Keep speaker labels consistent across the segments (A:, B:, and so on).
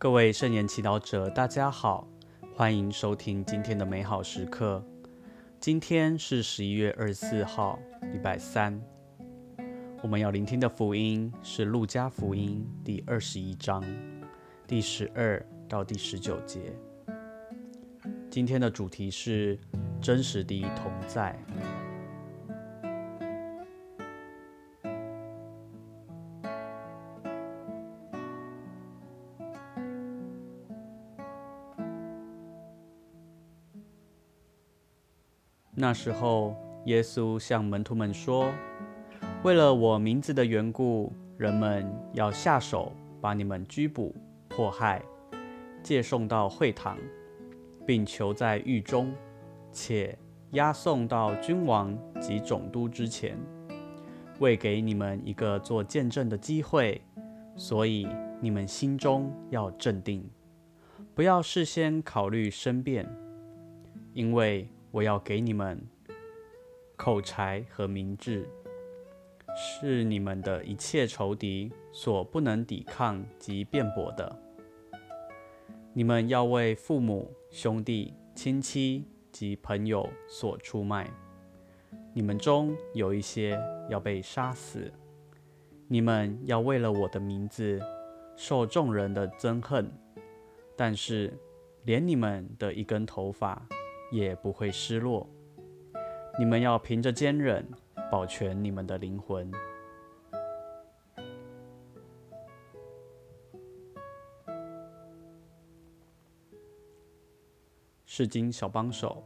A: 各位圣言祈祷者，大家好，欢迎收听今天的美好时刻。今天是十一月二十四号，礼拜三。我们要聆听的福音是《路加福音》第二十一章第十二到第十九节。今天的主题是真实的同在。那时候，耶稣向门徒们说：“为了我名字的缘故，人们要下手把你们拘捕、迫害，借送到会堂，并囚在狱中，且押送到君王及总督之前，为给你们一个做见证的机会。所以你们心中要镇定，不要事先考虑申辩，因为。”我要给你们口才和明智，是你们的一切仇敌所不能抵抗及辩驳的。你们要为父母、兄弟、亲戚及朋友所出卖，你们中有一些要被杀死。你们要为了我的名字受众人的憎恨，但是连你们的一根头发。也不会失落。你们要凭着坚忍保全你们的灵魂。是经小帮手，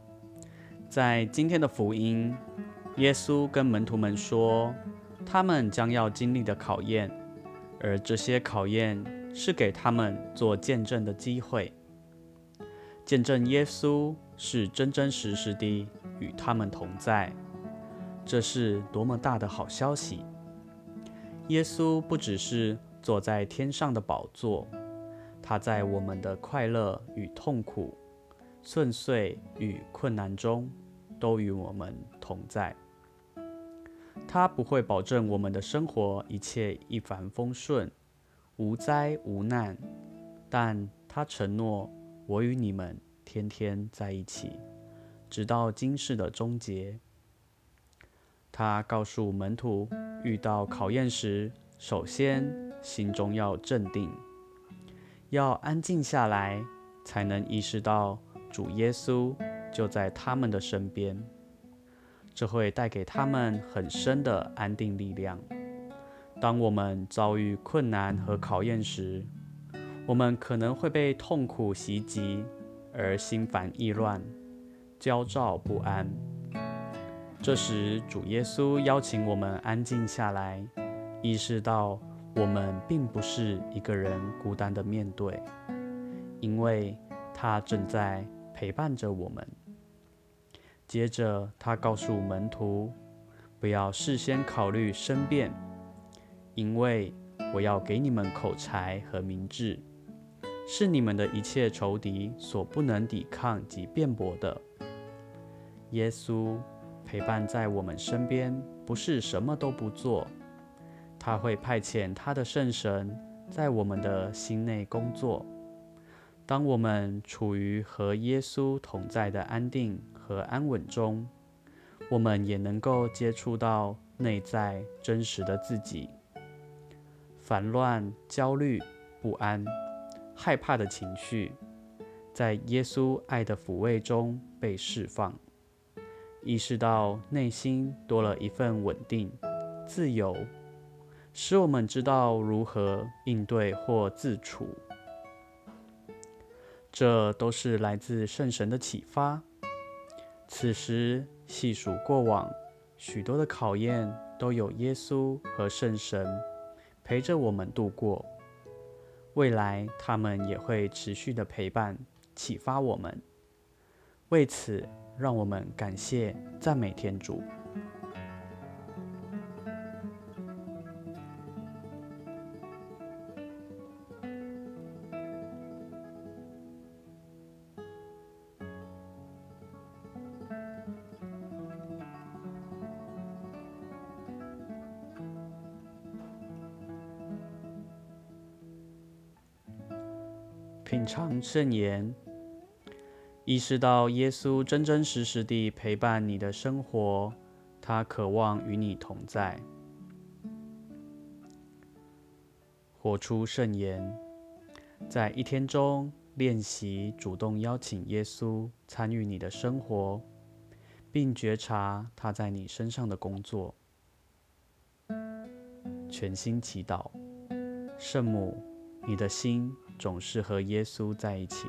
A: 在今天的福音，耶稣跟门徒们说，他们将要经历的考验，而这些考验是给他们做见证的机会，见证耶稣。是真真实实地与他们同在，这是多么大的好消息！耶稣不只是坐在天上的宝座，他在我们的快乐与痛苦、顺遂与困难中，都与我们同在。他不会保证我们的生活一切一帆风顺、无灾无难，但他承诺我与你们。天天在一起，直到今世的终结。他告诉门徒，遇到考验时，首先心中要镇定，要安静下来，才能意识到主耶稣就在他们的身边。这会带给他们很深的安定力量。当我们遭遇困难和考验时，我们可能会被痛苦袭击。而心烦意乱、焦躁不安。这时，主耶稣邀请我们安静下来，意识到我们并不是一个人孤单的面对，因为他正在陪伴着我们。接着，他告诉门徒，不要事先考虑申辩，因为我要给你们口才和明智。是你们的一切仇敌所不能抵抗及辩驳的。耶稣陪伴在我们身边，不是什么都不做，他会派遣他的圣神在我们的心内工作。当我们处于和耶稣同在的安定和安稳中，我们也能够接触到内在真实的自己。烦乱、焦虑、不安。害怕的情绪，在耶稣爱的抚慰中被释放，意识到内心多了一份稳定、自由，使我们知道如何应对或自处。这都是来自圣神的启发。此时细数过往，许多的考验都有耶稣和圣神陪着我们度过。未来，他们也会持续的陪伴、启发我们。为此，让我们感谢、赞美天主。品尝圣言，意识到耶稣真真实实地陪伴你的生活，他渴望与你同在。活出圣言，在一天中练习主动邀请耶稣参与你的生活，并觉察他在你身上的工作。全心祈祷，圣母，你的心总是和耶稣在一起，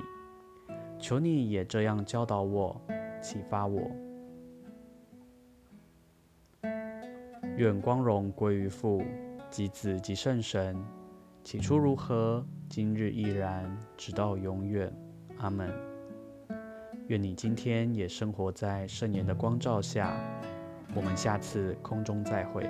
A: 求你也这样教导我，启发我。愿光荣归于父、及子、及圣神，起初如何，今日亦然，直到永远。阿门。愿你今天也生活在圣言的光照下。我们下次空中再会。